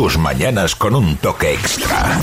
tus mañanas con un toque extra.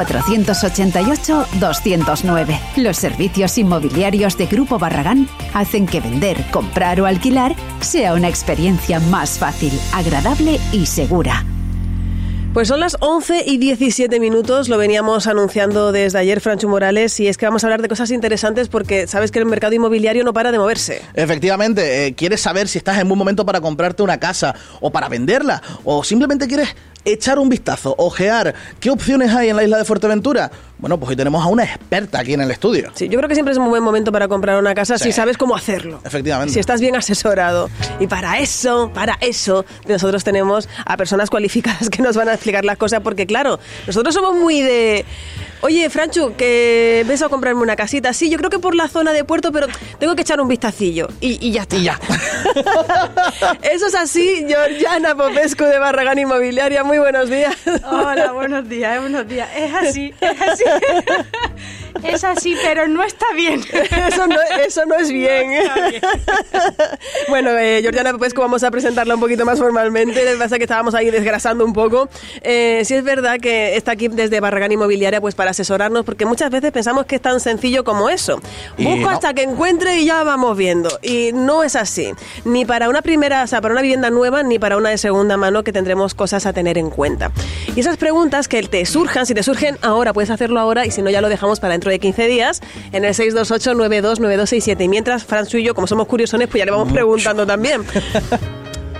488-209. Los servicios inmobiliarios de Grupo Barragán hacen que vender, comprar o alquilar sea una experiencia más fácil, agradable y segura. Pues son las 11 y 17 minutos, lo veníamos anunciando desde ayer Francho Morales y es que vamos a hablar de cosas interesantes porque sabes que el mercado inmobiliario no para de moverse. Efectivamente, eh, quieres saber si estás en buen momento para comprarte una casa o para venderla o simplemente quieres echar un vistazo, ojear qué opciones hay en la isla de Fuerteventura. Bueno, pues hoy tenemos a una experta aquí en el estudio. Sí, yo creo que siempre es un buen momento para comprar una casa si sabes cómo hacerlo. Efectivamente. Si estás bien asesorado. Y para eso, para eso, nosotros tenemos a personas cualificadas que nos van a explicar las cosas porque claro, nosotros somos muy de Oye, Franchu, que ves a comprarme una casita. Sí, yo creo que por la zona de puerto, pero tengo que echar un vistacillo. Y, ya está. Y ya. Eso es así, Georgiana Popescu de Barragán Inmobiliaria. Muy buenos días. Hola, buenos días, buenos días. Es así, es así. Es así, pero no está bien. Eso no, eso no es bien. bueno, eh, Georgiana Popescu, vamos a presentarla un poquito más formalmente. Lo que pasa que estábamos ahí desgrasando un poco. Eh, sí es verdad que está aquí desde Barragán Inmobiliaria pues para asesorarnos, porque muchas veces pensamos que es tan sencillo como eso. Busco hasta que encuentre y ya vamos viendo. Y no es así. Ni para una primera, o sea, para una vivienda nueva, ni para una de segunda mano que tendremos cosas a tener en cuenta. Y esas preguntas que te surjan, si te surgen ahora, puedes hacerlo ahora y si no ya lo dejamos para dentro de 15 días en el 628-929267. Y mientras Franz y yo, como somos curiosones, pues ya le vamos preguntando también.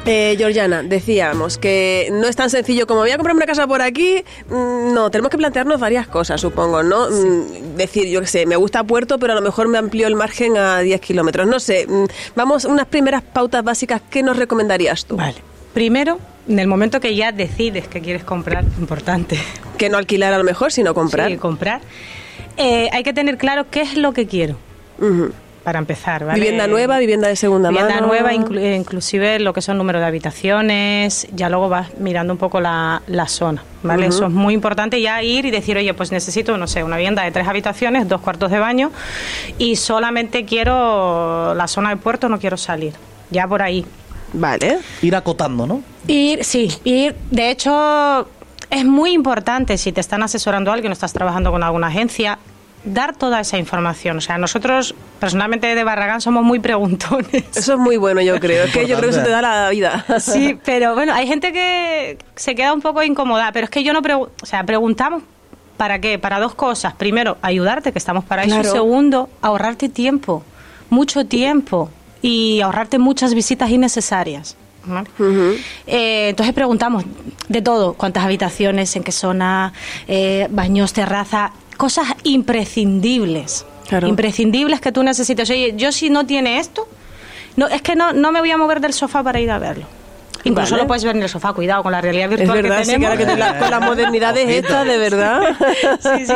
Eh, Georgiana, decíamos que no es tan sencillo como voy a comprar una casa por aquí. Mm, no, tenemos que plantearnos varias cosas, supongo, ¿no? Mm, decir, yo qué sé, me gusta Puerto, pero a lo mejor me amplió el margen a 10 kilómetros. No sé, mm, vamos, unas primeras pautas básicas, ¿qué nos recomendarías tú? Vale. Primero, en el momento que ya decides que quieres comprar, importante. Que no alquilar a lo mejor, sino comprar. Sí, comprar. Eh, hay que tener claro qué es lo que quiero. Para empezar, ¿vale? Vivienda nueva, vivienda de segunda vivienda mano. nueva, eh, inclusive lo que son número de habitaciones, ya luego vas mirando un poco la, la zona, ¿vale? Eso es muy importante ya ir y decir, oye, pues necesito, no sé, una vivienda de tres habitaciones, dos cuartos de baño y solamente quiero la zona de puerto, no quiero salir. Ya por ahí. Vale. Ir acotando, ¿no? Ir, sí, ir, de hecho, es muy importante si te están asesorando alguien o estás trabajando con alguna agencia, dar toda esa información. O sea, nosotros personalmente de Barragán somos muy preguntones. Eso es muy bueno, yo creo. Es que yo creo que eso te da la vida. Sí, pero bueno, hay gente que se queda un poco incómoda, pero es que yo no pregunto, o sea, preguntamos para qué, para dos cosas. Primero, ayudarte, que estamos para eso. Y Claro. segundo, ahorrarte tiempo, mucho tiempo y ahorrarte muchas visitas innecesarias. ¿Vale? Eh, entonces preguntamos de todo, cuántas habitaciones, en qué zona, eh, baños, terraza, cosas imprescindibles. Claro. Imprescindibles que tú necesites. Oye, yo si no tiene esto, no, es que no, no me voy a mover del sofá para ir a verlo. Incluso Vale. lo puedes ver en el sofá, cuidado con la realidad Es virtual verdad, que sí, tenemos. que la- con las modernidades estas, de verdad. Sí, sí.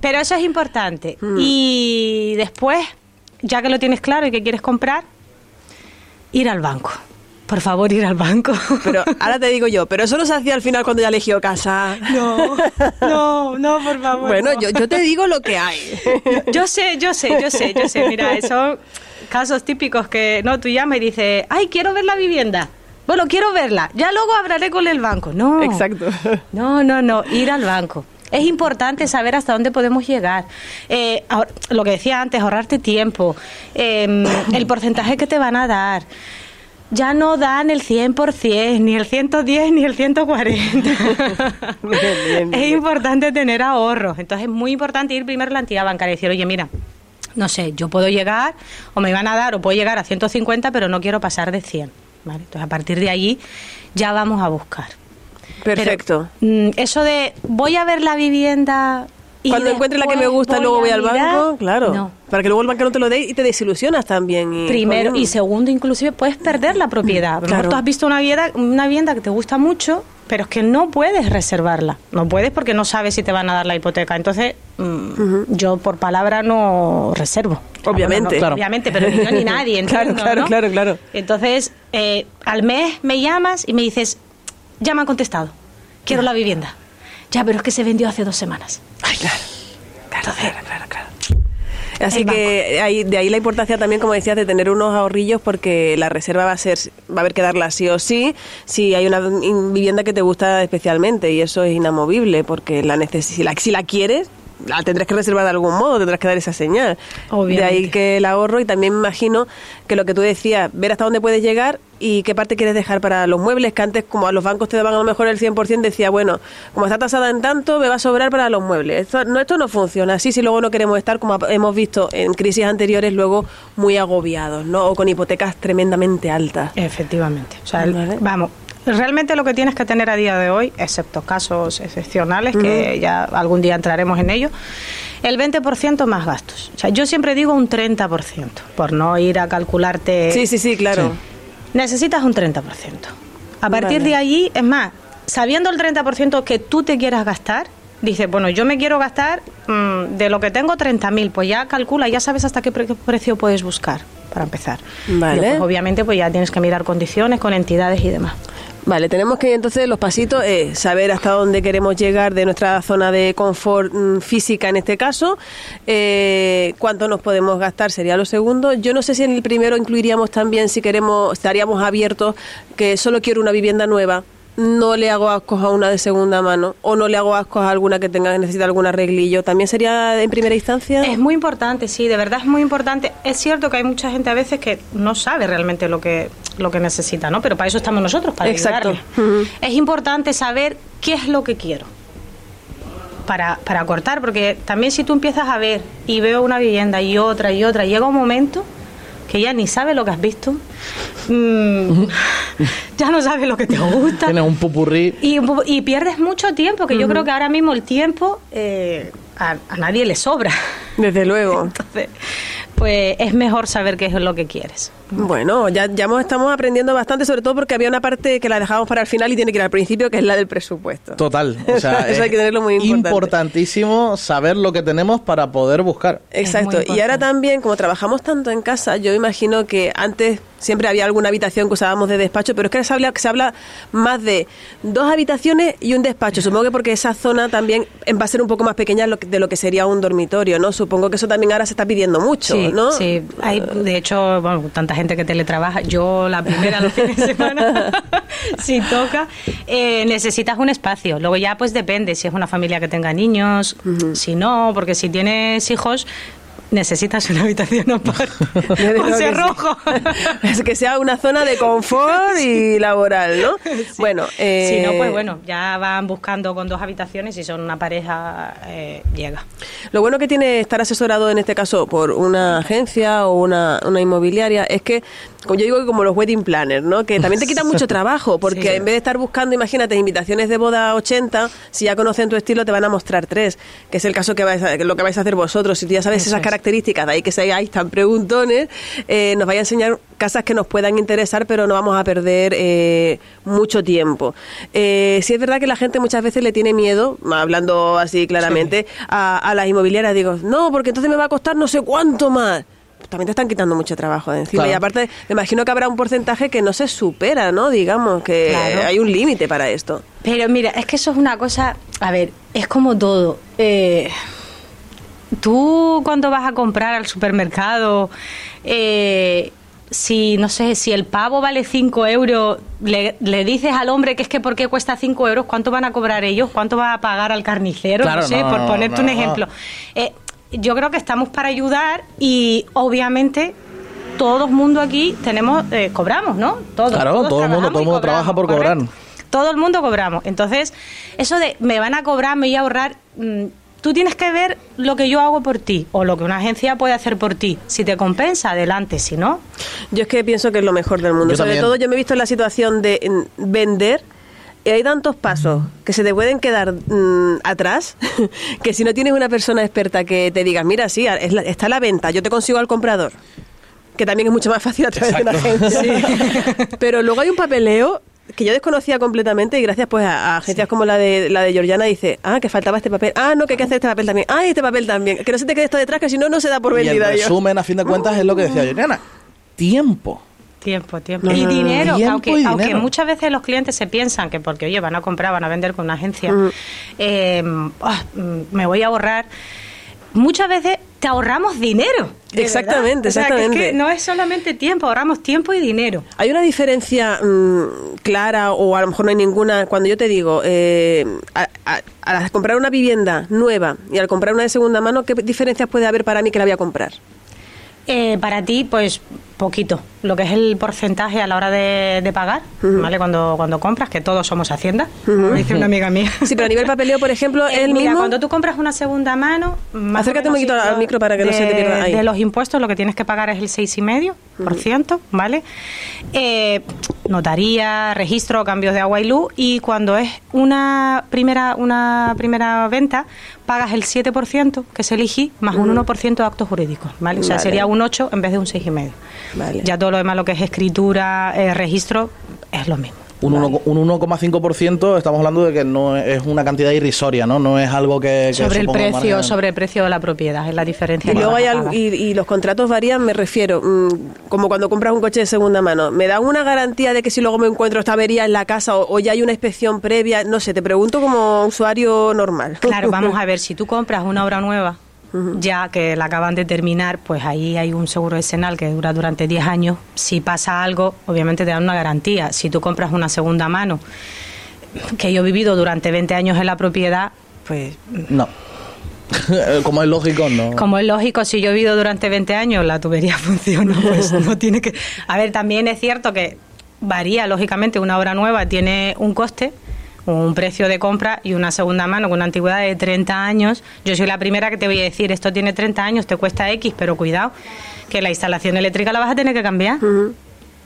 Pero eso es importante. Y después, ya que lo tienes claro y que quieres comprar, ir al banco. Por favor, ir al banco. Pero ahora te digo yo, pero eso no se hacía al final cuando ya eligió casa. No, no, no, por favor. Bueno, no. yo, yo te digo lo que hay. Yo sé, yo sé, yo sé, yo sé. Mira, son casos típicos que no tú llamas y dices, ay, quiero ver la vivienda. Bueno, quiero verla. Ya luego hablaré con el banco. No. Exacto. No, no, no. Ir al banco. Es importante saber hasta dónde podemos llegar. Eh, lo que decía antes, ahorrarte tiempo, eh, el porcentaje que te van a dar. Ya no dan el 100%, ni el 110, ni el 140. bien, es bien. importante tener ahorros. Entonces es muy importante ir primero a la entidad bancaria y decir, oye, mira, no sé, yo puedo llegar, o me van a dar, o puedo llegar a 150, pero no quiero pasar de 100. ¿vale? Entonces a partir de allí ya vamos a buscar. Perfecto. Pero, mm, eso de voy a ver la vivienda Y Cuando encuentre la que me gusta, luego voy al mirar- banco, claro. No. Para que luego el banco no te lo dé y te desilusionas también. Y, Primero y segundo, inclusive puedes perder la propiedad. Lo mejor Claro. tú has visto una vivienda, una vivienda que te gusta mucho, pero es que no puedes reservarla. No puedes porque no sabes si te van a dar la hipoteca. Entonces, mm, yo por palabra no reservo. Obviamente. Bueno, no, Claro. Obviamente, pero ni yo ni nadie. Claro, entiendo, claro, ¿no? claro, claro. Entonces, eh, al mes me llamas y me dices, ya me han contestado, quiero la vivienda. Ya, pero es que se vendió hace dos semanas. Ay, claro. Claro, claro, claro, claro. Así que de ahí la importancia también, como decías, de tener unos ahorrillos porque la reserva va a ser, va a haber que darla sí o sí, si hay una vivienda que te gusta especialmente y eso es inamovible porque la neces si, la, si la quieres, la tendrás que reservar de algún modo, tendrás que dar esa señal. Obviamente. De ahí que el ahorro y también me imagino que lo que tú decías, ver hasta dónde puedes llegar y qué parte quieres dejar para los muebles, que antes como a los bancos te daban a lo mejor el 100%, decía, bueno, como está tasada en tanto, me va a sobrar para los muebles. Esto no, esto no funciona así si luego no queremos estar, como hemos visto en crisis anteriores, luego muy agobiados, ¿no? O con hipotecas tremendamente altas. Efectivamente. O sea, el- vamos, realmente lo que tienes que tener a día de hoy, excepto casos excepcionales, que ya algún día entraremos en ello, el 20% más gastos. O sea, yo siempre digo un 30%, por no ir a calcularte. Sí, sí, sí, claro. Necesitas un 30%. A partir Vale. de allí, es más, sabiendo el 30% que tú te quieras gastar, dices, bueno, yo me quiero gastar mm, de lo que tengo 30.000, pues ya calcula, ya sabes hasta qué pre- precio puedes buscar para empezar. Vale. Después, obviamente, pues ya tienes que mirar condiciones con entidades y demás. Vale, tenemos que entonces los pasitos es saber hasta dónde queremos llegar de nuestra zona de confort mm, física en este caso, eh, cuánto nos podemos gastar sería lo segundo. Yo no sé si en el primero incluiríamos también si queremos, estaríamos abiertos que solo quiero una vivienda nueva. No le hago ascos a una de segunda mano o no le hago ascos a alguna que tenga necesita algún arreglillo. ¿También sería en primera instancia? Es muy importante, sí, de verdad es muy importante. Es cierto que hay mucha gente a veces que no sabe realmente lo que, lo que necesita, ¿no? Pero para eso estamos nosotros, para Exacto. Es importante saber qué es lo que quiero para, para cortar, porque también si tú empiezas a ver y veo una vivienda y otra y otra, llega un momento que ya ni sabes lo que has visto, mm, ya no sabes lo que te gusta. Tienes un pupurrí. Y, un po- y pierdes mucho tiempo, que yo creo que ahora mismo el tiempo eh, a, a nadie le sobra. Desde luego. Entonces, pues es mejor saber qué es lo que quieres. Bueno, ya, ya hemos- estamos aprendiendo bastante, sobre todo porque había una parte que la dejamos para el final y tiene que ir al principio, que es la del presupuesto. Total. O sea, Eso hay que tenerlo muy importante. importantísimo saber lo que tenemos para poder buscar. Exacto. Y ahora también, como trabajamos tanto en casa, yo imagino que antes siempre había alguna habitación que usábamos de despacho, pero es que se habla, se habla más de dos habitaciones y un despacho. Supongo que porque esa zona también va a ser un poco más pequeña de lo que sería un dormitorio, ¿no? Supongo que eso también ahora se está pidiendo mucho, Sí, ¿no? sí. Hay, de hecho, bueno, tanta gente que teletrabaja. Yo, la primera, los fines de semana, si toca, eh, necesitas un espacio. Luego ya, pues depende si es una familia que tenga niños, si no, porque si tienes hijos, necesitas una habitación aparte. Sí. cerrojo. Es que sea una zona de confort y laboral, ¿no? Bueno, eh, Si no, pues bueno, ya van buscando con dos habitaciones y son una pareja, eh, llega. Lo bueno que tiene estar asesorado en este caso por una agencia o una, una inmobiliaria es que, como yo digo, que como los wedding planners, ¿no? Que también te quitan mucho trabajo, porque Sí. en vez de estar buscando, imagínate, invitaciones de boda 80, si ya conocen tu estilo, te van a mostrar tres, que es el caso que, vais a- que lo que vais a hacer vosotros. Si tú ya sabes Eso esas es. Características, de ahí que seáis tan preguntones, eh, nos vaya a enseñar casas que nos puedan interesar, pero no vamos a perder eh, mucho tiempo. Eh, sí es verdad que la gente muchas veces le tiene miedo, hablando así claramente, a, a las inmobiliarias. Digo, no, porque entonces me va a costar no sé cuánto más. También te están quitando mucho trabajo de encima. Claro. Y aparte, me imagino que habrá un porcentaje que no se supera, ¿no? Digamos, que Claro. hay un límite para esto. Pero mira, es que eso es una cosa, a ver, es como todo. Eh, tú cuando vas a comprar al supermercado, eh, si, no sé, si el pavo vale 5 euros, le, le dices al hombre que es que ¿por qué cuesta 5 euros? ¿Cuánto van a cobrar ellos? ¿Cuánto va a pagar al carnicero? Claro, no sé, no, por ponerte no, un ejemplo. Eh, yo creo que estamos para ayudar y obviamente todo el mundo aquí tenemos, eh, cobramos, ¿no? Todos, Claro, todos todo el mundo- todo el mundo trabaja por ¿correcto? cobrar. Todo el mundo cobramos. Entonces, eso de me van a cobrar, me voy a ahorrar. mm, tú tienes que ver lo que yo hago por ti o lo que una agencia puede hacer por ti. Si te compensa, adelante. Si no, Yo es que pienso que es lo mejor del mundo. Yo Sobre también. todo yo me he visto en la situación de en, vender Y hay tantos pasos que se te pueden quedar mm, atrás que si no tienes una persona experta que te diga, mira, sí, es la- está a la venta, yo te consigo al comprador, que también es mucho más fácil a través de una agencia. Pero luego hay un papeleo que yo desconocía completamente y gracias pues a, a agencias como la de la de Georgiana dice, ah, que faltaba este papel, ah, no, que hay que hacer este papel también, ah, y este papel también, que no se te quede esto detrás, que si no, no se da por Y el vendida. yo. resumen, a fin de cuentas, es lo que decía Juliana. Tiempo. Tiempo, tiempo. No, y dinero, Tiempo aunque, y aunque muchas veces los clientes se piensan que porque, oye, van a comprar, van a vender con una agencia, eh, ah, mm, me voy a ahorrar. Muchas veces te ahorramos dinero. Exactamente, verdad. O sea, que es que exactamente. no es solamente tiempo, ahorramos tiempo y dinero. ¿Hay una diferencia mm, clara o a lo mejor no hay ninguna cuando yo te digo, eh, a- a- al comprar una vivienda nueva y al comprar una de segunda mano, qué diferencias puede haber para mí que la voy a comprar? Eh, para ti, pues poquito. Lo que es el porcentaje a la hora de, de pagar, ¿vale? Cuando, cuando compras, que todos somos Hacienda, como dice una amiga mía. Sí, pero a nivel papeleo, por ejemplo, Eh, el mira, mismo... cuando tú compras una segunda mano... más Acércate un poquito al micro para que no se te pierda ahí. De los impuestos lo que tienes que pagar es el 6,5%, ¿vale? Eh, notaría, registro, cambios de agua y luz y cuando es una primera, una primera venta pagas el 7%, que es el IGI, más un 1% de actos jurídicos, ¿vale? O sea, Vale. sería un 8 en vez de un 6,5%. Vale. Ya todo lo demás, lo que es escritura, eh, registro, es lo mismo. Un, uno- un 1,5% estamos hablando de que no es una cantidad irrisoria, ¿no? No es algo que... que Sobre el precio, sobre el precio de la propiedad, es la diferencia. Y luego hay a algo- y, y los contratos varían, me refiero, mm, como cuando compras un coche de segunda mano. ¿Me da una garantía de que si luego me encuentro esta avería en la casa o, o ya hay una inspección previa? No sé, te pregunto como usuario normal. Claro, vamos a ver, si tú compras una obra nueva, ya que la acaban de terminar, pues ahí hay un seguro decenal que dura durante 10 años. Si pasa algo, obviamente te dan una garantía. Si tú compras una segunda mano, que yo he vivido durante 20 años en la propiedad, pues No. Como es lógico, no. como es lógico, si yo he vivido durante 20 años, la tubería funciona, pues no tiene que... A ver, también es cierto que varía, lógicamente, una obra nueva tiene un coste, un precio de compra y una segunda mano con una antigüedad de 30 años. Yo soy la primera que te voy a decir, esto tiene 30 años, te cuesta X, pero cuidado, que la instalación eléctrica la vas a tener que cambiar.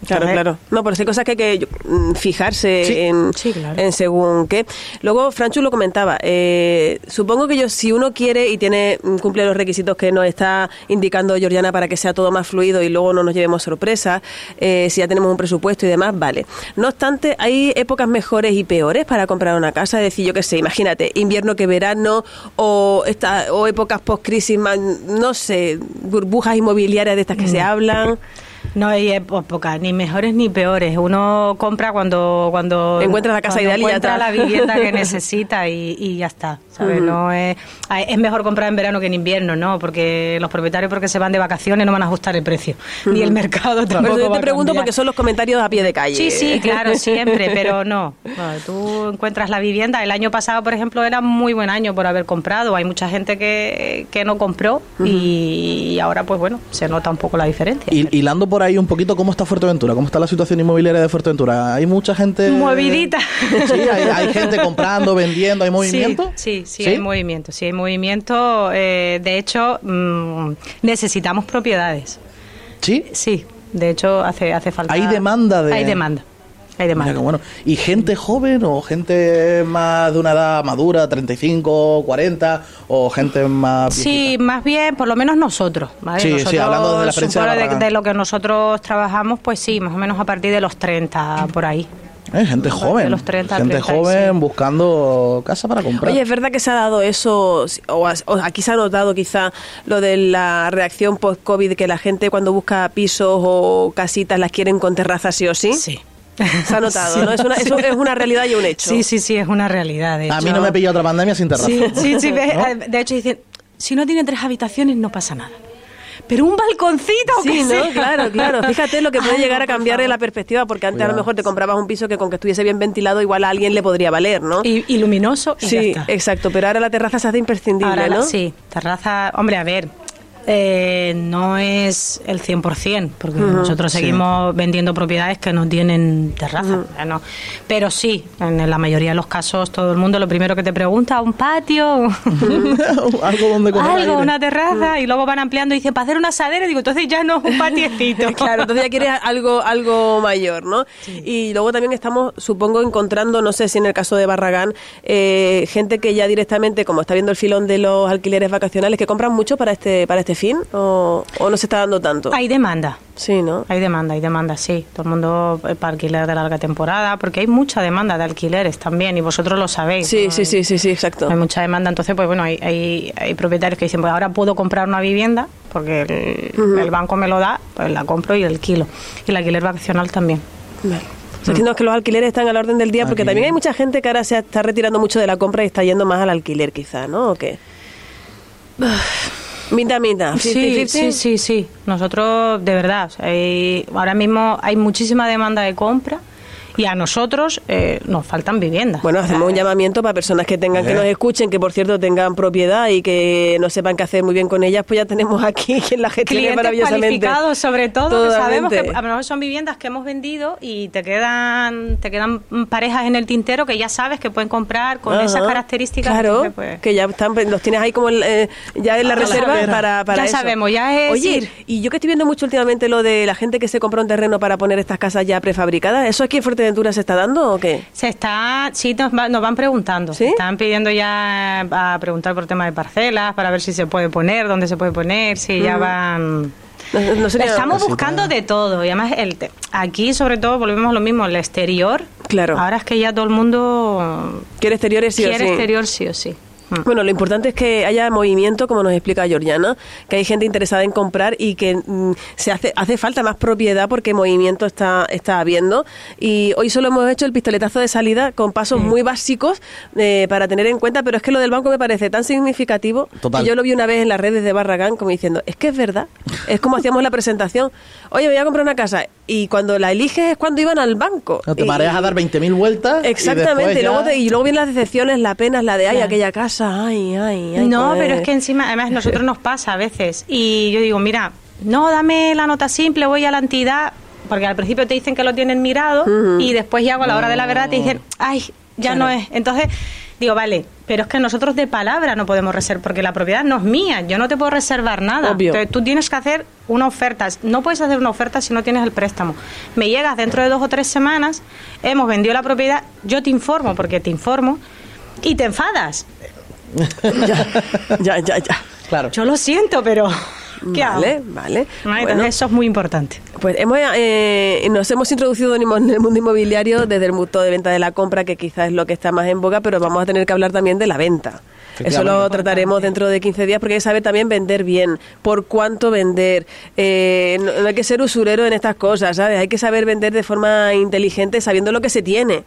Claro, Entonces- claro. No, por eso hay cosas que hay que mm, fijarse Sí. en, Sí, claro. en según qué. Luego, Franchu lo comentaba. eh, supongo que yo, si uno quiere y tiene mm, cumple los requisitos que nos está indicando Georgiana para que sea todo más fluido y luego no nos llevemos sorpresas, eh, si ya tenemos un presupuesto y demás, vale. No obstante, hay épocas mejores y peores para comprar una casa. Es decir, yo qué sé, imagínate, invierno que verano o, esta, o épocas post-crisis, más, no sé, burbujas inmobiliarias de estas que Mm. se hablan. No hay épocas, ni mejores ni peores. Uno compra cuando cuando Encuentra la casa ideal y ya encuentra la vivienda que necesita y, y ya está. ¿sabes? No es, es mejor comprar en verano que en invierno, ¿no? Porque los propietarios porque se van de vacaciones no van a ajustar el precio ni el mercado tampoco. eso yo va te a pregunto cambiar. porque son los comentarios a pie de calle. Sí, sí, claro, siempre, pero no. No, Tú encuentras la vivienda. El año pasado, por ejemplo, era muy buen año por haber comprado. Hay mucha gente que, que no compró y ahora, pues bueno, se nota un poco la diferencia. Y, hilando por ahí un poquito, ¿cómo está Fuerteventura? ¿Cómo está la situación inmobiliaria de Fuerteventura? ¿Hay mucha gente...? Movidita. Sí, hay, hay gente comprando, vendiendo, ¿hay movimiento? Sí, sí, sí, hay movimiento, sí hay movimiento. eh, de hecho, mm, necesitamos propiedades. ¿Sí? Sí, de hecho hace hace falta. Hay demanda de- Hay demanda. Hay demanda. bueno. ¿Y gente joven o gente más de una edad madura, 35, 40, o gente más... Sí, viejita? más bien, por lo menos nosotros. ¿vale? Sí, sí, nosotros, hablando de la experiencia de de, lo que nosotros trabajamos, pues sí, más o menos a partir de los 30, por ahí. Eh, gente joven. de los 30, gente 36. joven buscando casa para comprar. Oye, es verdad que se ha dado eso, o, aquí se ha notado quizá lo de la reacción post-COVID, que la gente cuando busca pisos o casitas las quieren con terraza sí o sí. Sí. Se ha notado, Sí, ¿no? Es una, es, un- es una realidad y un hecho. Sí, sí, sí, es una realidad. de a mí no me pilla otra pandemia sin terraza. Sí, sí, sí. eh, De hecho, dicen, si no tiene tres habitaciones, no pasa nada. Pero un balconcito, Sí, que ¿no? sea. Claro, claro. Fíjate lo que puede llegar a cambiarle favor. la perspectiva, porque antes a lo mejor te comprabas un piso que con que estuviese bien ventilado igual a alguien le podría valer, ¿no? Y, y luminoso y sí, ya está. exacto, pero ahora la terraza se hace imprescindible, Ahora la- ¿no? sí, terraza. Hombre, a ver, Eh, no es el 100%, porque nosotros seguimos vendiendo propiedades que no tienen terraza. no. Pero sí, en la mayoría de los casos, todo el mundo lo primero que te pregunta, un patio, Algo donde coger algo, aire. una terraza, y luego van ampliando y dicen, para hacer una asadera, y digo, entonces ya no es un patiecito. Claro, entonces ya quieres algo, algo mayor, ¿no? Y luego también estamos, supongo, encontrando, no sé si en el caso de Barragán, eh, gente que ya directamente, como está viendo el filón de los alquileres vacacionales, que compran mucho para este, para este fin, o, o no se está dando tanto. Hay demanda. Sí, ¿no? Hay demanda, hay demanda, sí. Todo el mundo eh, para alquiler de larga temporada, porque hay mucha demanda de alquileres también, y vosotros lo sabéis. Sí, ¿no? sí, sí, sí, sí, exacto. Hay mucha demanda, entonces, pues bueno, hay, hay, hay propietarios que dicen, pues ahora puedo comprar una vivienda, porque el, el banco me lo da, pues la compro y alquilo. Y el alquiler vacacional también. Vale. O sea, entiendo que los alquileres están a la orden del día, porque Aquí. también hay mucha gente que ahora se está retirando mucho de la compra y está yendo más al alquiler, quizá, ¿no? ¿O qué? Mitad, mitad. Sí, 50-50. sí, sí, sí. Nosotros, de verdad, o sea, hay- ahora mismo hay muchísima demanda de compra y a nosotros eh, nos faltan viviendas. Bueno, hacemos un llamamiento para personas que tengan, que nos escuchen, que por cierto tengan propiedad y que no sepan qué hacer muy bien con ellas, pues ya tenemos aquí quien la gestione clientes maravillosamente. cualificados sobre todo que sabemos que Totalmente. a lo mejor son viviendas que hemos vendido y te quedan te quedan parejas en el tintero que ya sabes que pueden comprar con Ajá. esas características Claro, entonces, pues, que ya están, los tienes ahí como eh, ya en la reserva para, para Ya eso. sabemos, ya es Oye, ir. y yo que estoy viendo mucho últimamente lo de la gente que se compra un terreno para poner estas casas ya prefabricadas, ¿eso aquí en Fuerteventura se está dando o qué? se está sí nos, va- nos van preguntando ¿Sí? están pidiendo ya a preguntar por tema de parcelas para ver si se puede poner dónde se puede poner si ya van No, no sería- Estamos buscando de todo y además el te- aquí sobre todo volvemos a lo mismo el exterior Claro. ahora es que ya todo el mundo Quiere exteriores sí o quiere sí. exterior sí o sí Mm. Bueno, lo importante es que haya movimiento, como nos explica Georgiana, que hay gente interesada en comprar y que mm, se hace hace falta más propiedad porque movimiento está está habiendo. Y hoy solo hemos hecho el pistoletazo de salida con pasos muy básicos eh, para tener en cuenta, pero es que lo del banco me parece tan significativo Total. que yo lo vi una vez en las redes de Barragán como diciendo, es que es verdad, es como hacíamos la presentación, oye, voy a comprar una casa y cuando la eliges es cuando iban al banco. No, te Y- mareas a dar 20.000 vueltas. y Exactamente, y, luego, te- y luego vienen las decepciones, las penas, la de, ay, Claro. aquella casa, ay, ay, ay. no, joder. pero es que encima, además, nosotros nos pasa a veces. Y yo digo, mira, no, dame la nota simple, voy a la entidad. Porque al principio te dicen que lo tienen mirado y después ya a la hora de la verdad te dicen, ay, ya no es. Entonces, digo, vale, pero es que nosotros de palabra no podemos reservar, porque la propiedad no es mía, yo no te puedo reservar nada. Obvio. Entonces, tú tienes que hacer una oferta. No puedes hacer una oferta si no tienes el préstamo. Me llegas dentro de dos o tres semanas, hemos vendido la propiedad, yo te informo, porque te informo, y te enfadas. ya, ya, ya. Claro. Yo lo siento, pero ¿qué vale, hago? vale. Bueno, eso es muy importante. pues hemos, eh, nos hemos introducido en el mundo inmobiliario desde el mundo de venta de la compra, que quizás es lo que está más en boga, pero vamos a tener que hablar también de la venta. Eso lo trataremos dentro de 15 días porque hay que saber también vender bien, por cuánto vender. Eh, no, no hay que ser usurero en estas cosas, ¿sabes? Hay que saber vender de forma inteligente sabiendo lo que se tiene.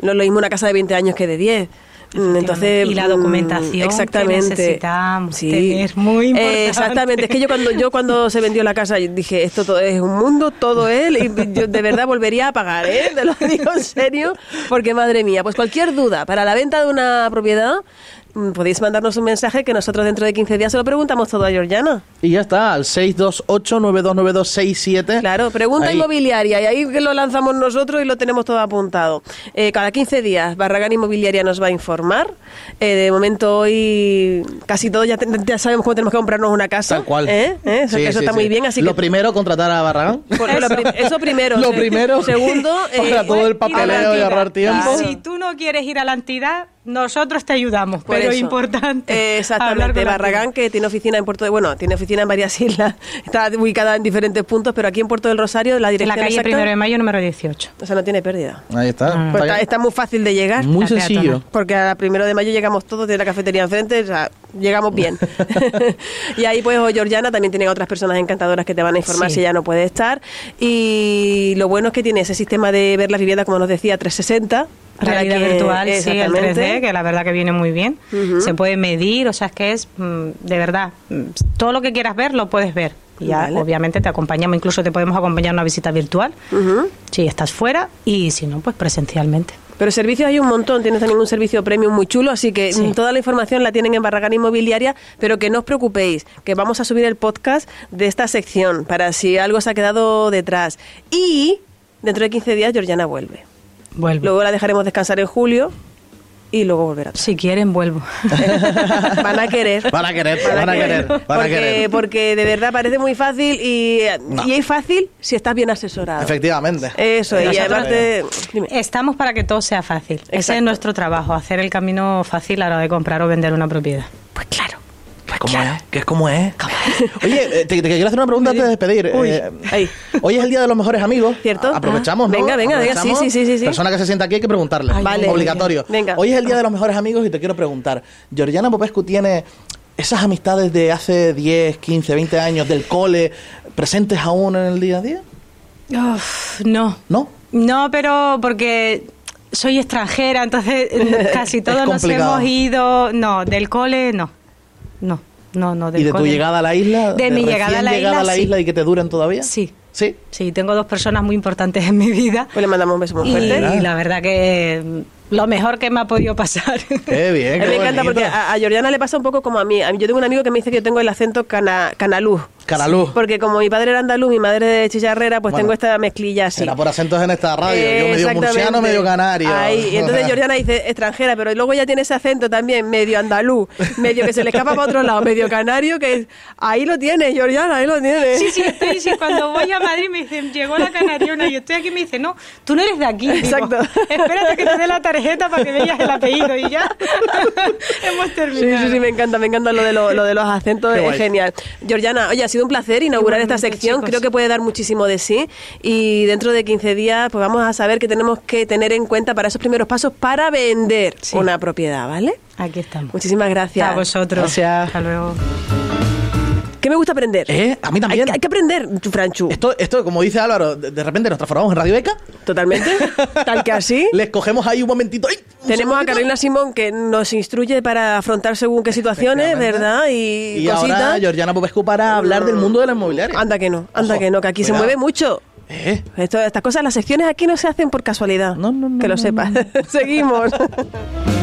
No es lo mismo una casa de 20 años que de 10. Entonces, Y la documentación que exactamente. necesitamos tener, muy Eh, importante. exactamente. Es que yo cuando yo cuando se vendió la casa dije esto todo es un mundo, todo él y yo de verdad volvería a pagar, ¿eh? Te lo digo en serio, porque madre mía, pues cualquier duda para la venta de una propiedad podéis mandarnos un mensaje que nosotros dentro de 15 días se lo preguntamos todo a Georgiana. Y ya está, al 628-929267. Claro, pregunta Ahí. inmobiliaria y ahí que lo lanzamos nosotros y lo tenemos todo apuntado. Eh, cada 15 días Barragán Inmobiliaria nos va a informar. Eh, de momento hoy casi todos ya, ya sabemos cómo tenemos que comprarnos una casa. Tal cual. ¿Eh? ¿Eh? Eso, Sí, eso sí, está sí. muy bien, así Lo que primero, contratar a Barragán. Por- eso primero. Lo primero. Segundo, eh, Para todo el Y papeleo y ahorrar tiempo. Si tú no quieres ir a la entidad, nosotros te ayudamos, por pero eso. importante. Eh, exactamente. la Barragán, que tiene oficina en Puerto de. Bueno, tiene oficina en varias islas. Está ubicada en diferentes puntos, pero aquí en Puerto del Rosario, la En dirección la calle exacta, Primero de Mayo, número 18. O sea, no tiene pérdida. Ahí está. Ah. Pues Está muy fácil de llegar. Muy La sencillo. Porque a primero de mayo llegamos todos de la cafetería enfrente, o sea, llegamos bien. y ahí pues Georgiana también tiene otras personas encantadoras que te van a informar Sí. si ella no puede estar. Y lo bueno es que tiene ese sistema de ver las viviendas, como nos decía, 360. Realidad que- virtual, sí, el exactamente. 3D, que la verdad que viene muy bien. Ujú. Se puede medir, o sea, es que es, mm, de verdad, mm, todo lo que quieras ver lo puedes ver. Y ya, Vale. obviamente, te acompañamos, incluso te podemos acompañar a una visita virtual, Ujú. si estás fuera, y si no, pues presencialmente. Pero servicios hay un montón, tienes también un servicio premium muy chulo, así que Sí. mm, toda la información la tienen en Barragán Inmobiliaria, pero que no os preocupéis, que vamos a subir el podcast de esta sección para si algo se ha quedado detrás. Y dentro de 15 días Georgiana vuelve. Vuelvo. Luego la dejaremos descansar en julio y luego volverá. si quieren, vuelvo. Van a querer. Van a querer, van a querer, van a porque, querer. porque de verdad parece muy fácil y, No. y es fácil si estás bien asesorado. Efectivamente. Eso, y aparte... dime. Estamos para que todo sea fácil. Ese es nuestro trabajo, hacer el camino fácil a la hora de comprar o vender una propiedad. Pues claro. ¿Cómo es? ¿Qué es como es? Oye, eh, te, te quiero hacer una pregunta antes de despedir. Uy, Eh, ahí. Hoy es el Día de los Mejores Amigos. ¿Cierto? Aprovechamos, ¿no? Venga, venga, venga, sí, sí, sí, sí. Persona que se sienta aquí hay que preguntarle. Ay, Vale. Obligatorio. venga. Hoy es el Día de los Mejores Amigos y te quiero preguntar. ¿Georgiana Popescu tiene esas amistades de hace 10, 15, 20 años del cole presentes aún en el día a día? Uf, no. ¿No? No, pero porque soy extranjera, entonces casi todos nos hemos ido. No, del cole no. No, no, no. Del ¿Y de tu llegada a la isla? De mi llegada a la llegada isla, a la sí. isla y que te duren todavía? Sí. ¿Sí? Sí, tengo dos personas muy importantes en mi vida. Pues le mandamos un beso muy Y fuerte. la verdad que lo mejor que me ha podido pasar. Qué bien, A mí qué me encanta bonito. porque a, a Georgiana le pasa un poco como a mí. A mí- Yo tengo un amigo que me dice que yo tengo el acento cana, canaluz. Canaluz. Porque como mi padre era andaluz, mi madre de chicharrera, pues Bueno, tengo esta mezclilla así. Era por acentos en esta radio. Yo medio murciano, medio canario. Ahí, y entonces Georgiana dice extranjera, pero luego ya tiene ese acento también, medio andaluz, medio que se le escapa para otro lado, medio canario, que es- ahí lo tiene, Georgiana, ahí lo tiene. Sí, sí, estoy, sí, cuando voy a Madrid me dicen, llegó la canariona y estoy aquí y me dice, no, tú no eres de aquí. Digo, Exacto. Espérate que te dé la tarjeta para que veas el apellido y ya hemos Sí, terminado. sí, sí, me encanta, me encanta lo de, lo, lo de los acentos, Qué es guay. genial. Georgiana, oye, ha sido un placer inaugurar esta sección, chicos. creo que puede dar muchísimo de sí y dentro de 15 días pues vamos a saber qué tenemos que tener en cuenta para esos primeros pasos para vender Sí. una propiedad, ¿vale? Aquí estamos. Muchísimas gracias. A vosotros. Gracias. Hasta luego. ¿Qué me gusta aprender? Eh, a mí también. hay que aprender, Franchu. Esto, esto, como dice Álvaro, de, de repente nos transformamos en Radio Beca. Totalmente. Tal que así. Les cogemos ahí un momentito. ¡ay! un Tenemos a. Carolina Simón que nos instruye para afrontar según qué situaciones. ¿verdad? Y, Y cositas. ahora Georgiana Popescu para hablar del mundo de la inmobiliaria. Anda que no, anda Ojo, que no, que aquí se mueve mucho. Eh, Esto, estas cosas, las secciones aquí no se hacen por casualidad. No, no, no, Que lo no, sepas. Seguimos.